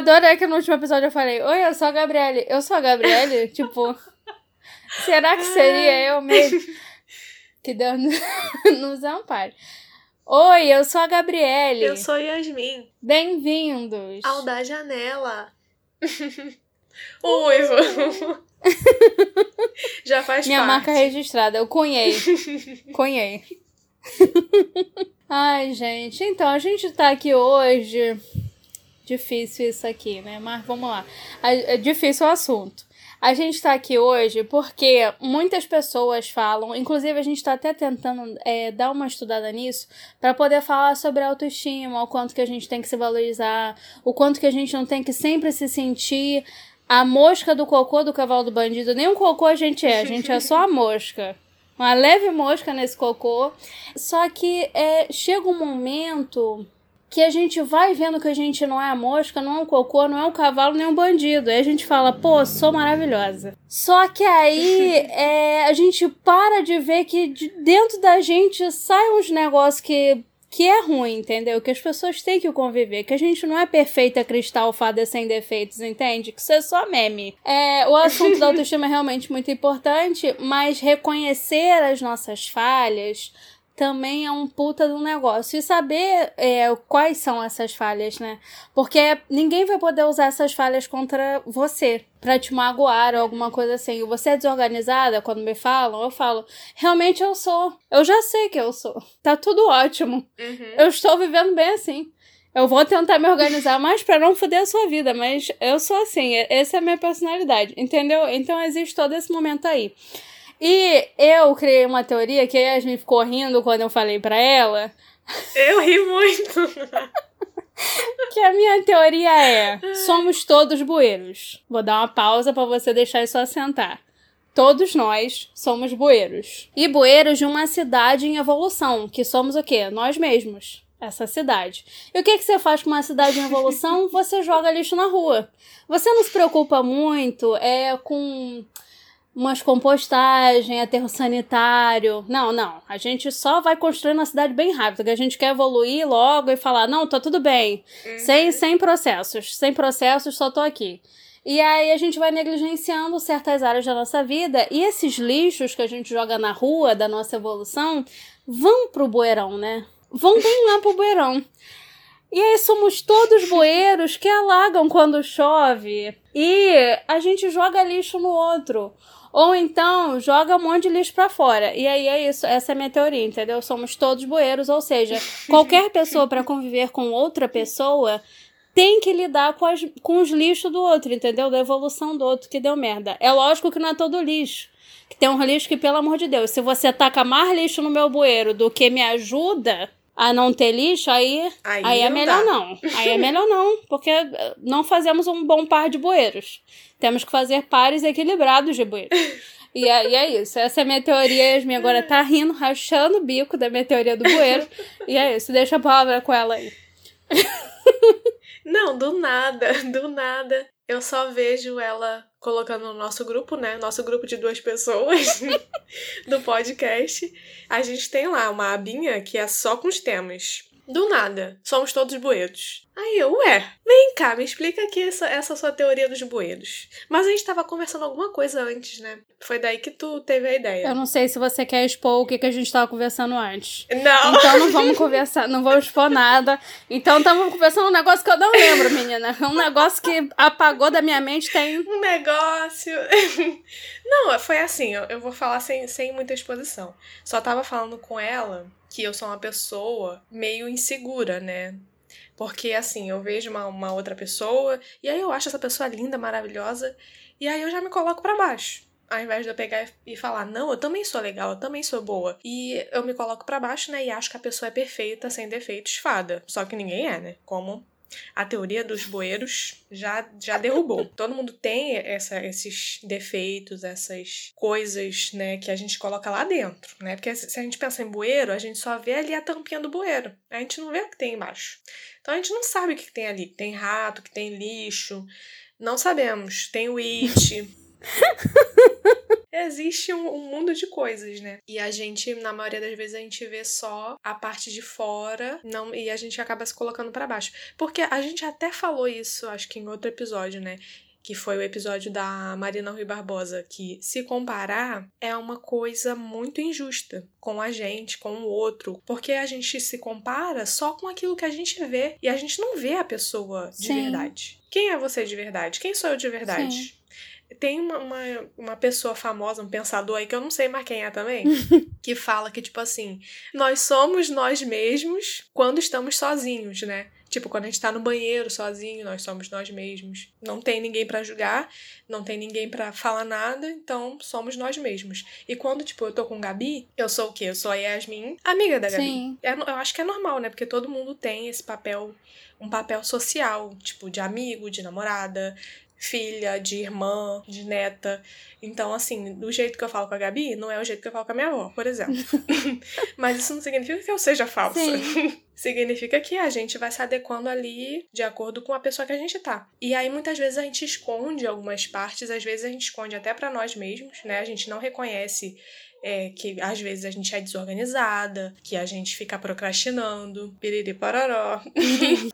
Adorei que no último episódio eu falei: Oi, eu sou a Gabriele. Eu sou a Gabriele? tipo, será que seria eu mesmo? Que Deus nos ampare. Oi, eu sou a Gabriele. Eu sou Yasmin. Bem-vindos. Ao da janela. Uivo. Já faz Minha parte. marca registrada, eu cunhei. cunhei. Ai, gente, então a gente tá aqui hoje. Difícil isso aqui, né? Mas vamos lá. É difícil o assunto. A gente tá aqui hoje porque muitas pessoas falam, inclusive a gente tá até tentando é, dar uma estudada nisso, para poder falar sobre autoestima, o quanto que a gente tem que se valorizar, o quanto que a gente não tem que sempre se sentir a mosca do cocô do cavalo do bandido. Nem um cocô a gente é, a gente é só a mosca. Uma leve mosca nesse cocô. Só que é, chega um momento que a gente vai vendo que a gente não é a mosca, não é um cocô, não é um cavalo, nem um bandido. Aí a gente fala, pô, sou maravilhosa. Só que aí é, a gente para de ver que de dentro da gente saem uns negócios que que é ruim, entendeu? Que as pessoas têm que conviver, que a gente não é perfeita cristal fada sem defeitos, entende? Que isso é só meme. É, o assunto da autoestima é realmente muito importante, mas reconhecer as nossas falhas, também é um puta do negócio. E saber é, quais são essas falhas, né? Porque ninguém vai poder usar essas falhas contra você pra te magoar ou alguma coisa assim. Você é desorganizada quando me falam? Eu falo, realmente eu sou. Eu já sei que eu sou. Tá tudo ótimo. Uhum. Eu estou vivendo bem assim. Eu vou tentar me organizar mais para não foder a sua vida, mas eu sou assim, essa é a minha personalidade, entendeu? Então existe todo esse momento aí. E eu criei uma teoria que a Yasmin ficou rindo quando eu falei para ela. Eu ri muito. que a minha teoria é: somos todos bueiros. Vou dar uma pausa para você deixar isso assentar. Todos nós somos bueiros. E bueiros de uma cidade em evolução, que somos o quê? Nós mesmos. Essa cidade. E o que, que você faz com uma cidade em evolução? Você joga lixo na rua. Você não se preocupa muito é, com umas compostagem, aterro sanitário. Não, não. A gente só vai construindo a cidade bem rápido, porque a gente quer evoluir logo e falar, não, tá tudo bem. Uhum. Sem, sem processos. Sem processos, só tô aqui. E aí a gente vai negligenciando certas áreas da nossa vida e esses lixos que a gente joga na rua da nossa evolução vão pro bueirão, né? Vão bem lá pro bueirão. E aí somos todos bueiros que alagam quando chove e a gente joga lixo no outro. Ou então joga um monte de lixo para fora. E aí é isso, essa é a minha teoria, entendeu? Somos todos bueiros, ou seja, qualquer pessoa para conviver com outra pessoa tem que lidar com, as, com os lixos do outro, entendeu? Da evolução do outro que deu merda. É lógico que não é todo lixo. Que tem um lixo que, pelo amor de Deus, se você taca mais lixo no meu bueiro do que me ajuda a não ter lixo, aí, aí, aí é melhor dá. não. Aí é melhor não, porque não fazemos um bom par de bueiros. Temos que fazer pares equilibrados de bueiros. E é, e é isso. Essa é a minha teoria. Yasmin agora tá rindo, rachando o bico da minha teoria do bueiro. E é isso. Deixa a palavra com ela aí. Não, do nada, do nada. Eu só vejo ela colocando no nosso grupo, né? Nosso grupo de duas pessoas do podcast. A gente tem lá uma abinha que é só com os temas. Do nada, somos todos bueiros. Aí eu, ué, vem cá, me explica aqui essa, essa sua teoria dos bueiros. Mas a gente tava conversando alguma coisa antes, né? Foi daí que tu teve a ideia. Eu não sei se você quer expor o que, que a gente tava conversando antes. Não. Então não vamos conversar, não vamos expor nada. Então estamos conversando um negócio que eu não lembro, menina. Um negócio que apagou da minha mente tem. Um negócio. Não, foi assim, eu vou falar sem, sem muita exposição. Só tava falando com ela que eu sou uma pessoa meio insegura, né? Porque, assim, eu vejo uma, uma outra pessoa e aí eu acho essa pessoa linda, maravilhosa, e aí eu já me coloco para baixo. Ao invés de eu pegar e falar, não, eu também sou legal, eu também sou boa. E eu me coloco para baixo, né? E acho que a pessoa é perfeita, sem defeitos, fada. Só que ninguém é, né? Como a teoria dos bueiros já, já derrubou. Todo mundo tem essa, esses defeitos, essas coisas, né, que a gente coloca lá dentro, né? Porque se a gente pensa em bueiro, a gente só vê ali a tampinha do bueiro. A gente não vê o que tem embaixo. Então a gente não sabe o que tem ali. Tem rato, que tem lixo. Não sabemos. Tem o it. existe um, um, mundo de coisas, né? E a gente, na maioria das vezes, a gente vê só a parte de fora não, e a gente acaba se colocando para baixo. Porque a gente até falou isso, acho que em outro episódio, né? que foi o episódio da Marina Rui Barbosa, que se comparar é uma coisa muito injusta com a gente, com o outro, porque a gente se compara só com aquilo que a gente vê e a gente não vê a pessoa de Sim. verdade. Quem é você de verdade? Quem sou eu de verdade? Sim. Tem uma, uma, uma, pessoa famosa, um pensador aí, que eu não sei mais quem é também, que fala que, tipo assim, nós somos nós mesmos quando estamos sozinhos, né? Tipo, quando a gente tá no banheiro sozinho, nós somos nós mesmos. Não tem ninguém para julgar, não tem ninguém para falar nada, então somos nós mesmos. E quando, tipo, eu tô com Gabi, eu sou o quê? Eu sou a Yasmin, amiga da Gabi. Sim. É, eu acho que é normal, né? Porque todo mundo tem esse papel, um papel social, tipo, de amigo, de namorada, filha, de irmã, de neta. Então, assim, do jeito que eu falo com a Gabi, não é o jeito que eu falo com a minha avó, por exemplo. Mas isso não significa que eu seja falsa. significa que a gente vai se adequando ali de acordo com a pessoa que a gente tá. E aí muitas vezes a gente esconde algumas partes, às vezes a gente esconde até para nós mesmos, né? A gente não reconhece é, que às vezes a gente é desorganizada, que a gente fica procrastinando, piriri pororó.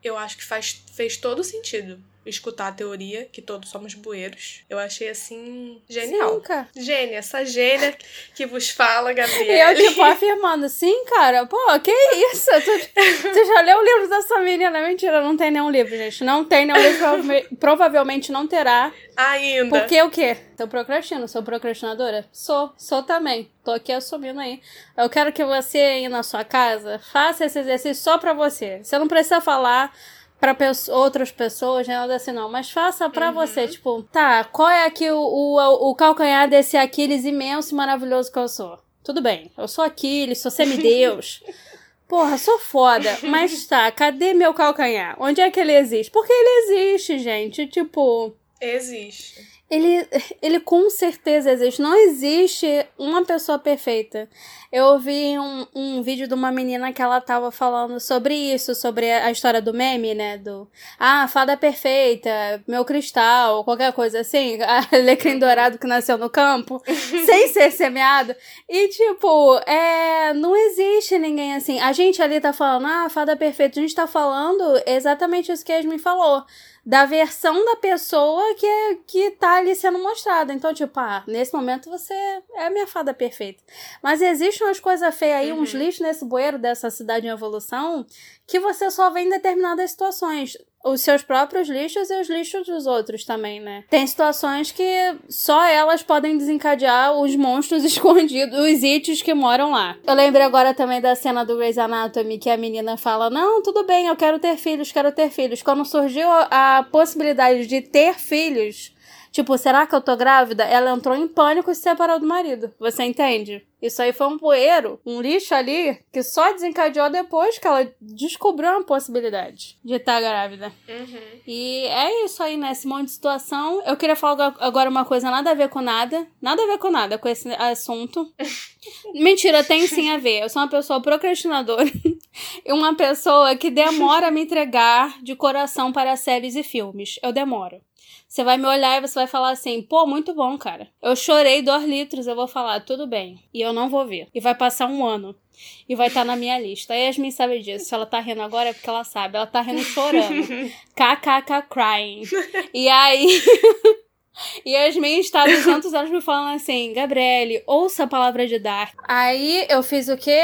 Eu acho que faz, fez todo sentido escutar a teoria que todos somos bueiros. Eu achei assim genial. Sim, cara. Gênia, essa gênia que vos fala, Gabriela. E eu, tipo, afirmando, sim, cara, pô, que isso? Tu, tu já leu o livro dessa menina? Mentira, não tem nenhum livro, gente. Não tem nenhum livro, provavelmente não terá. Ainda. Porque o quê? Eu procrastino, sou procrastinadora? Sou, sou também. Tô aqui assumindo aí. Eu quero que você aí na sua casa faça esse exercício só pra você. Você não precisa falar para outras pessoas, nada assim não, mas faça para uhum. você, tipo, tá, qual é aqui o, o, o calcanhar desse Aquiles imenso e maravilhoso que eu sou? Tudo bem, eu sou Aquiles, sou semideus. Porra, sou foda. Mas tá, cadê meu calcanhar? Onde é que ele existe? Porque ele existe, gente. Tipo. Existe. Ele, ele com certeza existe. Não existe uma pessoa perfeita. Eu ouvi um, um vídeo de uma menina que ela tava falando sobre isso, sobre a história do meme, né? Do Ah, fada perfeita, meu cristal, qualquer coisa assim. Alecrim dourado que nasceu no campo, sem ser semeado. E, tipo, é, não existe ninguém assim. A gente ali tá falando, ah, fada perfeita. A gente tá falando exatamente isso que a Yasmin falou da versão da pessoa que, é, que tá ali sendo mostrada. Então, tipo, ah, nesse momento você é a minha fada perfeita. Mas existem umas coisas feias aí, uhum. uns lixos nesse bueiro dessa cidade em evolução, que você só vê em determinadas situações os seus próprios lixos e os lixos dos outros também, né? Tem situações que só elas podem desencadear os monstros escondidos, os ites que moram lá. Eu lembrei agora também da cena do Grey's Anatomy que a menina fala: Não, tudo bem, eu quero ter filhos, quero ter filhos. Quando surgiu a possibilidade de ter filhos, Tipo, será que eu tô grávida? Ela entrou em pânico e se separou do marido. Você entende? Isso aí foi um poeiro, um lixo ali, que só desencadeou depois que ela descobriu uma possibilidade de estar tá grávida. Uhum. E é isso aí, né? Esse monte de situação. Eu queria falar agora uma coisa nada a ver com nada. Nada a ver com nada com esse assunto. Mentira, tem sim a ver. Eu sou uma pessoa procrastinadora e uma pessoa que demora a me entregar de coração para séries e filmes. Eu demoro. Você vai me olhar e você vai falar assim: pô, muito bom, cara. Eu chorei dois litros, eu vou falar, tudo bem. E eu não vou ver. E vai passar um ano. E vai estar tá na minha lista. A Yasmin sabe disso. Se ela tá rindo agora é porque ela sabe. Ela tá rindo chorando. KKK crying. E aí. E Yasmin está 200 anos me falando assim: Gabriele, ouça a palavra de dar. Aí eu fiz o quê?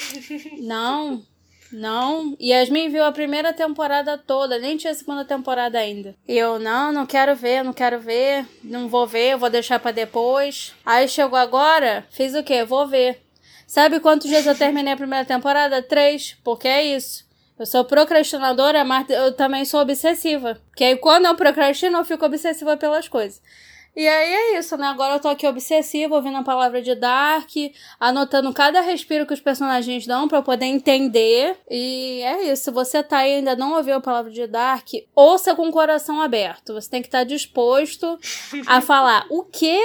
Não, não, Yasmin viu a primeira temporada toda, nem tinha a segunda temporada ainda. E eu, não, não quero ver, não quero ver, não vou ver, vou deixar para depois. Aí chegou agora, fiz o quê? Vou ver. Sabe quantos dias eu terminei a primeira temporada? Três, porque é isso. Eu sou procrastinadora, mas eu também sou obsessiva. Porque aí quando eu procrastino, eu fico obsessiva pelas coisas. E aí é isso, né? Agora eu tô aqui obsessiva, ouvindo a palavra de Dark, anotando cada respiro que os personagens dão para eu poder entender. E é isso. Se você tá aí e ainda não ouviu a palavra de Dark, ouça com o coração aberto. Você tem que estar tá disposto a falar o quê?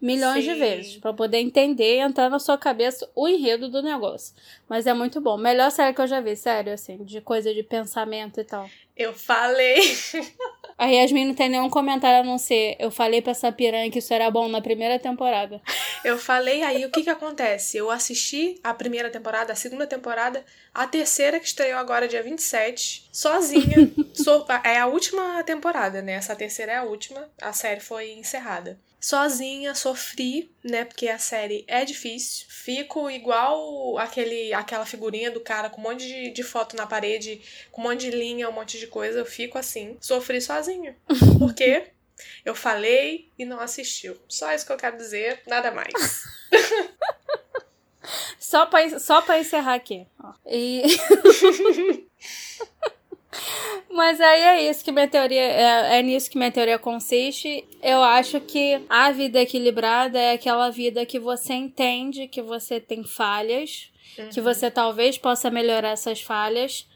milhões Sim. de vezes para poder entender e entrar na sua cabeça o enredo do negócio. Mas é muito bom. Melhor série que eu já vi, sério, assim, de coisa de pensamento e tal. Eu falei. A Yasmin não tem nenhum comentário a não ser. Eu falei pra essa piranha que isso era bom na primeira temporada. Eu falei aí, o que que acontece? Eu assisti a primeira temporada, a segunda temporada, a terceira que estreou agora dia 27, sozinha. so, é a última temporada, né? Essa terceira é a última. A série foi encerrada sozinha, sofri, né? Porque a série é difícil. Fico igual aquele, aquela figurinha do cara com um monte de, de foto na parede, com um monte de linha, um monte de coisa. Eu fico assim. Sofri sozinha. Por quê? Eu falei e não assistiu. Só isso que eu quero dizer, nada mais. só pra, só pra encerrar aqui. E. Mas aí é isso que minha teoria. É, é nisso que minha teoria consiste. Eu acho que a vida equilibrada é aquela vida que você entende que você tem falhas, uhum. que você talvez possa melhorar essas falhas,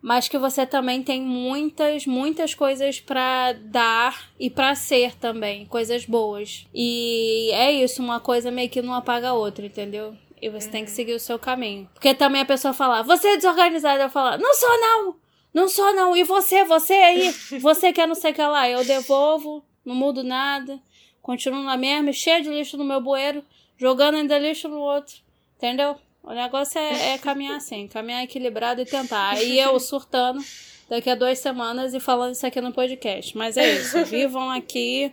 mas que você também tem muitas, muitas coisas para dar e para ser também, coisas boas. E é isso, uma coisa meio que não apaga a outra, entendeu? E você uhum. tem que uhum. seguir o seu caminho. Porque também a pessoa fala, você é desorganizada, eu falo, não sou não! Não sou, não. E você, você aí? Você quer não sei o que lá. Eu devolvo, não mudo nada. Continuo na mesma, cheio de lixo no meu bueiro, jogando ainda lixo no outro. Entendeu? O negócio é, é caminhar assim, caminhar equilibrado e tentar. Aí eu surtando daqui a duas semanas e falando isso aqui no podcast. Mas é isso. Vivam aqui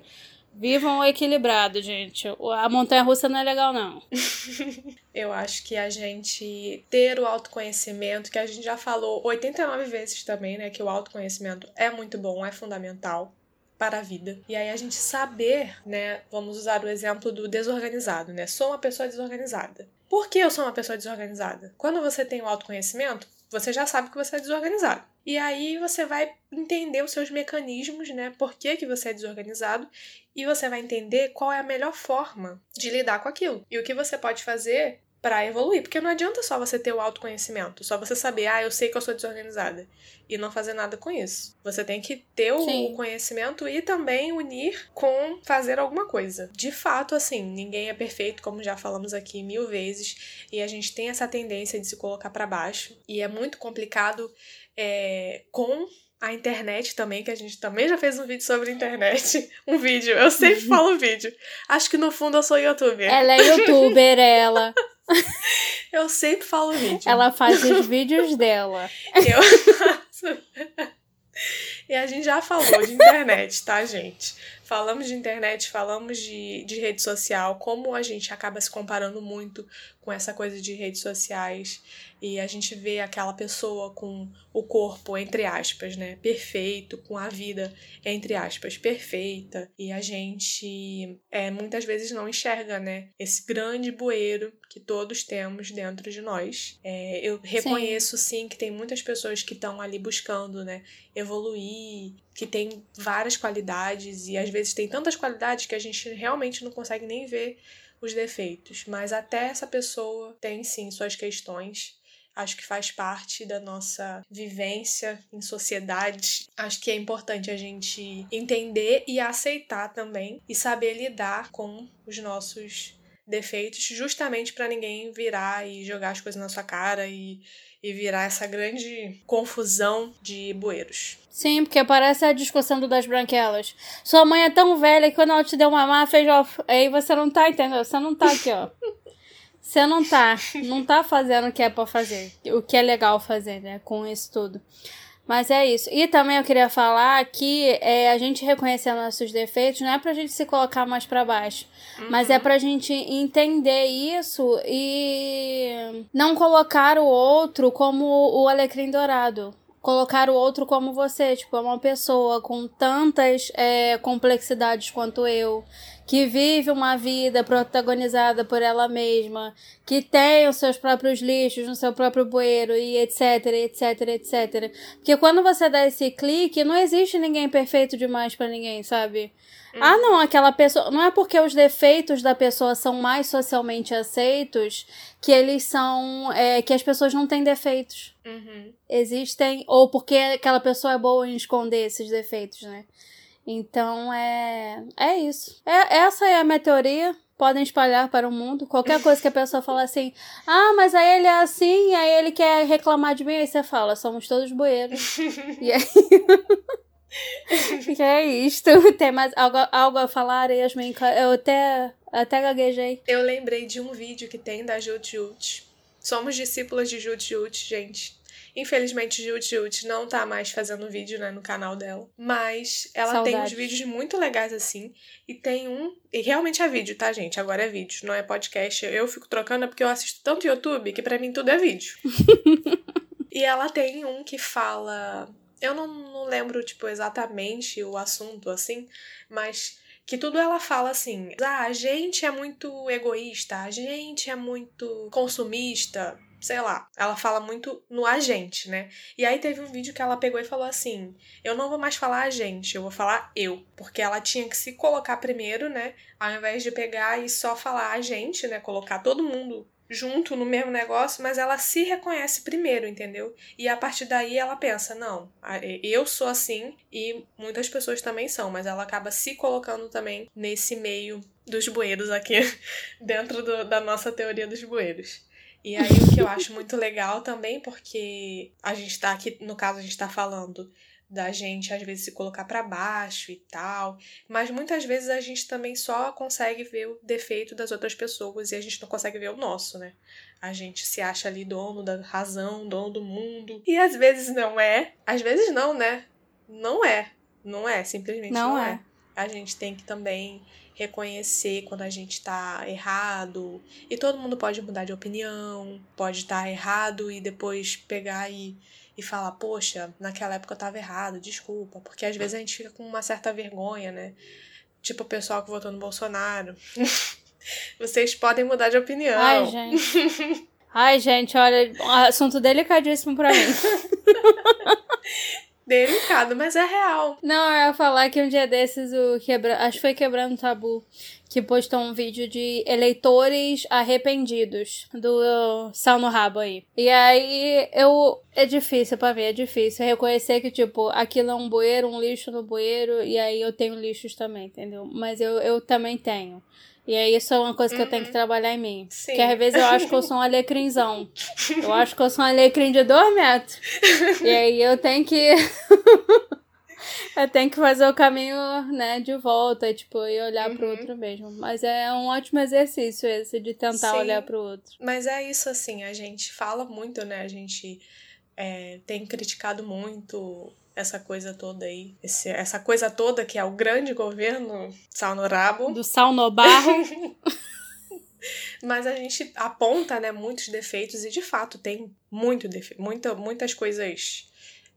Vivam equilibrado, gente. A montanha russa não é legal, não. Eu acho que a gente ter o autoconhecimento, que a gente já falou 89 vezes também, né? Que o autoconhecimento é muito bom, é fundamental para a vida. E aí a gente saber, né? Vamos usar o exemplo do desorganizado, né? Sou uma pessoa desorganizada. Por que eu sou uma pessoa desorganizada? Quando você tem o autoconhecimento, você já sabe que você é desorganizado. E aí você vai entender os seus mecanismos, né? Por que, que você é desorganizado e você vai entender qual é a melhor forma de lidar com aquilo. E o que você pode fazer para evoluir, porque não adianta só você ter o autoconhecimento, só você saber, ah, eu sei que eu sou desorganizada e não fazer nada com isso. Você tem que ter o Sim. conhecimento e também unir com fazer alguma coisa. De fato, assim, ninguém é perfeito, como já falamos aqui mil vezes, e a gente tem essa tendência de se colocar para baixo, e é muito complicado é, com a internet também, que a gente também já fez um vídeo sobre internet. Um vídeo, eu sempre falo vídeo. Acho que no fundo eu sou youtuber. Ela é youtuber, ela. eu sempre falo vídeo. Ela faz os vídeos dela. Eu faço. E a gente já falou de internet, tá, gente? Falamos de internet, falamos de, de rede social, como a gente acaba se comparando muito com essa coisa de redes sociais e a gente vê aquela pessoa com o corpo, entre aspas, né, perfeito, com a vida, entre aspas, perfeita, e a gente é, muitas vezes não enxerga, né, esse grande bueiro que todos temos dentro de nós. É, eu reconheço sim. sim que tem muitas pessoas que estão ali buscando, né, evoluir, que tem várias qualidades e às vezes tem tantas qualidades que a gente realmente não consegue nem ver os defeitos, mas até essa pessoa tem sim suas questões acho que faz parte da nossa vivência em sociedade. Acho que é importante a gente entender e aceitar também e saber lidar com os nossos defeitos, justamente para ninguém virar e jogar as coisas na sua cara e, e virar essa grande confusão de bueiros. Sim, porque parece a discussão do das branquelas. Sua mãe é tão velha que quando ela te deu uma má, fez ó. Aí você não tá entendendo, você não tá aqui, ó. Você não tá, não tá fazendo o que é pra fazer, o que é legal fazer, né, com isso tudo. Mas é isso. E também eu queria falar que é, a gente reconhecer nossos defeitos não é pra gente se colocar mais para baixo, uhum. mas é pra gente entender isso e não colocar o outro como o alecrim dourado colocar o outro como você, tipo, é uma pessoa com tantas é, complexidades quanto eu, que vive uma vida protagonizada por ela mesma, que tem os seus próprios lixos no seu próprio bueiro e etc, etc, etc. Porque quando você dá esse clique, não existe ninguém perfeito demais para ninguém, sabe? Ah, não, aquela pessoa. Não é porque os defeitos da pessoa são mais socialmente aceitos que eles são. É, que as pessoas não têm defeitos. Uhum. Existem. Ou porque aquela pessoa é boa em esconder esses defeitos, né? Então é. É isso. É, essa é a minha teoria. Podem espalhar para o mundo. Qualquer coisa que a pessoa fala assim, ah, mas aí ele é assim, aí ele quer reclamar de mim, aí você fala, somos todos bueiros. e aí. é isto? Tem mais algo, algo a falar, Yasmin? Eu até, até gaguejei. Eu lembrei de um vídeo que tem da Jut Jut. Somos discípulas de Jut Jut, gente. Infelizmente, Jut não tá mais fazendo vídeo né, no canal dela. Mas ela tem uns vídeos muito legais assim. E tem um. E realmente é vídeo, tá, gente? Agora é vídeo, não é podcast. Eu fico trocando é porque eu assisto tanto YouTube que para mim tudo é vídeo. e ela tem um que fala. Eu não, não lembro, tipo, exatamente o assunto assim, mas que tudo ela fala assim: ah, a gente é muito egoísta, a gente é muito consumista, sei lá, ela fala muito no agente, né? E aí teve um vídeo que ela pegou e falou assim: Eu não vou mais falar agente, eu vou falar eu. Porque ela tinha que se colocar primeiro, né? Ao invés de pegar e só falar agente, né? Colocar todo mundo junto no mesmo negócio, mas ela se reconhece primeiro, entendeu? E a partir daí ela pensa: não, eu sou assim e muitas pessoas também são, mas ela acaba se colocando também nesse meio dos bueiros aqui, dentro do, da nossa teoria dos bueiros. E aí o que eu acho muito legal também, porque a gente tá aqui, no caso, a gente tá falando da gente às vezes se colocar para baixo e tal, mas muitas vezes a gente também só consegue ver o defeito das outras pessoas e a gente não consegue ver o nosso, né? A gente se acha ali dono da razão, dono do mundo, e às vezes não é, às vezes não, né? Não é, não é, simplesmente não, não é. é. A gente tem que também reconhecer quando a gente tá errado. E todo mundo pode mudar de opinião, pode estar tá errado e depois pegar e, e falar, poxa, naquela época eu tava errado, desculpa. Porque às vezes a gente fica com uma certa vergonha, né? Tipo o pessoal que votou no Bolsonaro. Vocês podem mudar de opinião. Ai, gente. Ai, gente, olha, assunto delicadíssimo pra mim. Delicado, mas é real. Não, eu ia falar que um dia desses o quebra... acho que foi Quebrando Tabu que postou um vídeo de eleitores arrependidos do Sal no Rabo aí. E aí eu é difícil para mim, é difícil reconhecer que tipo, aquilo é um bueiro, um lixo no bueiro e aí eu tenho lixos também, entendeu? Mas eu, eu também tenho. E aí isso é uma coisa que uhum. eu tenho que uhum. trabalhar em mim. Sim. Porque às vezes eu acho que eu sou um alecrimzão. Eu acho que eu sou um alecrim de dois metros. E aí eu tenho que. eu tenho que fazer o caminho, né, de volta, tipo, e olhar uhum. pro outro mesmo. Mas é um ótimo exercício esse de tentar Sim. olhar pro outro. Mas é isso, assim, a gente fala muito, né? A gente é, tem criticado muito essa coisa toda aí, esse, essa coisa toda que é o grande governo sal no rabo. Do sal no barro. Mas a gente aponta, né, muitos defeitos e de fato tem muito defe muita, muitas coisas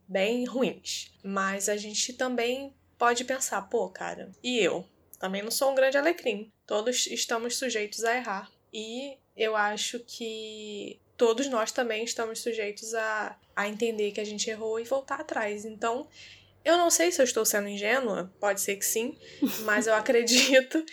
bem ruins. Mas a gente também pode pensar, pô, cara, e eu? Também não sou um grande alecrim. Todos estamos sujeitos a errar. E eu acho que todos nós também estamos sujeitos a, a entender que a gente errou e voltar atrás. Então, eu não sei se eu estou sendo ingênua, pode ser que sim, mas eu acredito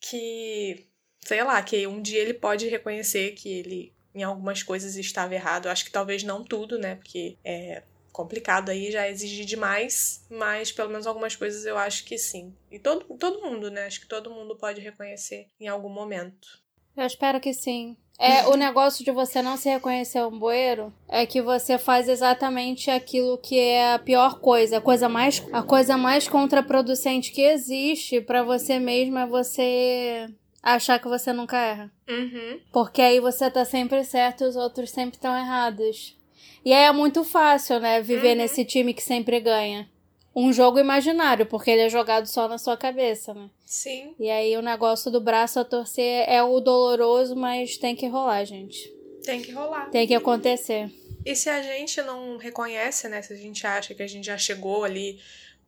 que, sei lá, que um dia ele pode reconhecer que ele em algumas coisas estava errado. Eu acho que talvez não tudo, né? Porque é complicado aí, já exige demais, mas pelo menos algumas coisas eu acho que sim. E todo, todo mundo, né? Acho que todo mundo pode reconhecer em algum momento. Eu espero que sim. É, o negócio de você não se reconhecer um bueiro é que você faz exatamente aquilo que é a pior coisa, a coisa mais, a coisa mais contraproducente que existe para você mesmo é você achar que você nunca erra. Uhum. Porque aí você tá sempre certo e os outros sempre estão errados. E aí é muito fácil, né, viver uhum. nesse time que sempre ganha um jogo imaginário, porque ele é jogado só na sua cabeça, né? Sim. E aí o negócio do braço a torcer é o doloroso, mas tem que rolar, gente. Tem que rolar. Tem que acontecer. E se a gente não reconhece, né? Se a gente acha que a gente já chegou ali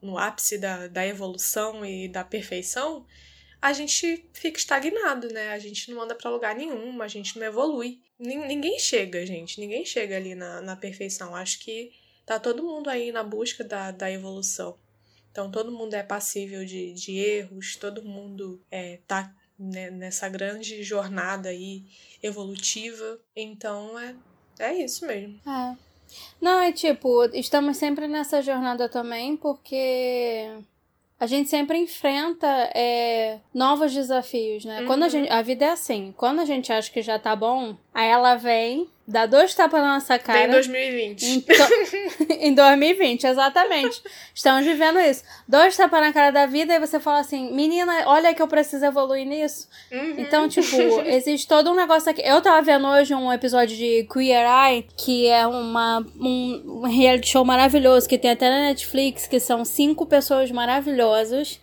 no ápice da, da evolução e da perfeição, a gente fica estagnado, né? A gente não anda para lugar nenhum, a gente não evolui. Ninguém chega, gente. Ninguém chega ali na, na perfeição. Acho que tá todo mundo aí na busca da, da evolução. Então todo mundo é passível de, de erros, todo mundo é, tá né, nessa grande jornada aí evolutiva. Então é, é isso mesmo. É. Não, é tipo, estamos sempre nessa jornada também, porque a gente sempre enfrenta é, novos desafios, né? Uhum. Quando a, uhum. gente, a vida é assim, quando a gente acha que já tá bom, aí ela vem dá dois tapas na nossa cara. Em 2020. Então, em 2020, exatamente. Estamos vivendo isso. Dois tapas na cara da vida e você fala assim, menina, olha que eu preciso evoluir nisso. Uhum. Então, tipo, existe todo um negócio aqui. Eu tava vendo hoje um episódio de Queer Eye, que é uma, um, um reality show maravilhoso que tem até na Netflix, que são cinco pessoas maravilhosas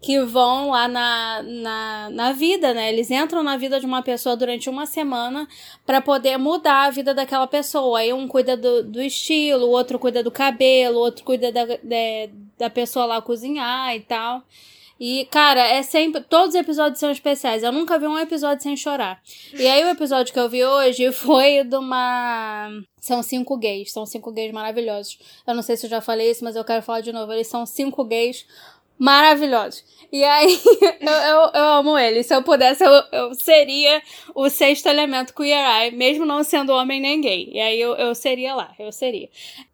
que vão lá na, na, na vida, né? Eles entram na vida de uma pessoa durante uma semana para poder mudar a vida daquela pessoa. Aí um cuida do, do estilo, o outro cuida do cabelo, o outro cuida da, da, da pessoa lá cozinhar e tal. E, cara, é sempre. Todos os episódios são especiais. Eu nunca vi um episódio sem chorar. E aí, o episódio que eu vi hoje foi de uma. São cinco gays. São cinco gays maravilhosos. Eu não sei se eu já falei isso, mas eu quero falar de novo. Eles são cinco gays maravilhosos. E aí, eu, eu, eu, amo ele. Se eu pudesse, eu, eu seria o sexto elemento queer eye, mesmo não sendo homem nem gay. E aí eu, eu seria lá, eu seria.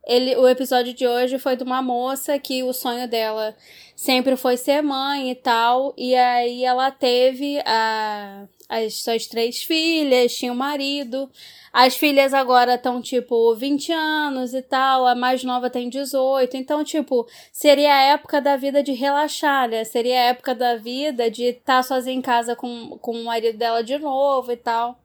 Ele, o episódio de hoje foi de uma moça que o sonho dela sempre foi ser mãe e tal. E aí ela teve a, as suas três filhas, tinha um marido. As filhas agora estão, tipo, 20 anos e tal, a mais nova tem 18. Então, tipo, seria a época da vida de relaxar, né? Seria a época da vida de estar tá sozinha em casa com, com o marido dela de novo e tal.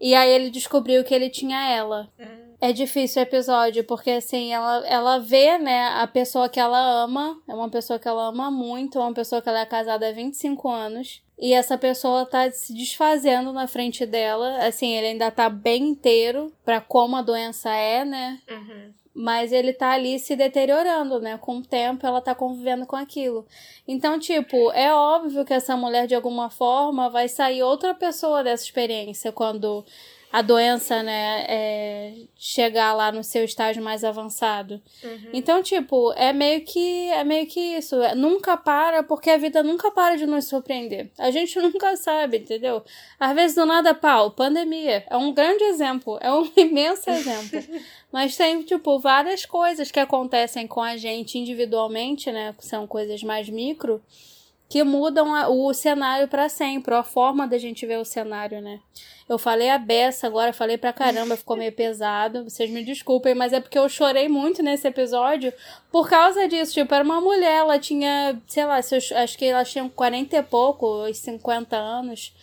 E aí ele descobriu que ele tinha ela. Hum. É difícil o episódio, porque assim, ela, ela vê, né, a pessoa que ela ama, é uma pessoa que ela ama muito, é uma pessoa que ela é casada há 25 anos. E essa pessoa tá se desfazendo na frente dela. Assim, ele ainda tá bem inteiro para como a doença é, né? Uhum. Mas ele tá ali se deteriorando, né? Com o tempo ela tá convivendo com aquilo. Então, tipo, é óbvio que essa mulher, de alguma forma, vai sair outra pessoa dessa experiência quando a doença, né, é, chegar lá no seu estágio mais avançado. Uhum. Então, tipo, é meio que é meio que isso. É, nunca para, porque a vida nunca para de nos surpreender. A gente nunca sabe, entendeu? Às vezes do nada, pau, pandemia. É um grande exemplo, é um imenso exemplo. Mas tem, tipo, várias coisas que acontecem com a gente individualmente, né? São coisas mais micro que mudam a, o cenário para sempre, a forma da gente ver o cenário, né? Eu falei a beça agora, falei pra caramba, ficou meio pesado. Vocês me desculpem, mas é porque eu chorei muito nesse episódio por causa disso. Tipo, era uma mulher, ela tinha, sei lá, acho que ela tinha 40 e pouco, 50 anos.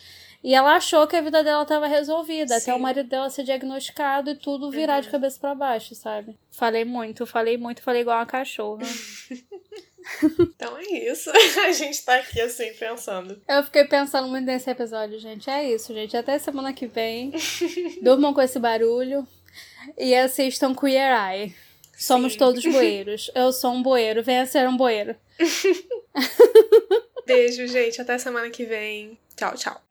E ela achou que a vida dela estava resolvida, Sim. até o marido dela ser diagnosticado e tudo virar uhum. de cabeça para baixo, sabe? Falei muito, falei muito, falei igual uma cachorra. então é isso. A gente tá aqui assim pensando. Eu fiquei pensando muito nesse episódio, gente. É isso, gente. Até semana que vem. Durmam com esse barulho. E assistam Queer Eye. Somos Sim. todos boeiros. Eu sou um boeiro. Venha ser um boeiro. Beijo, gente. Até semana que vem. Tchau, tchau.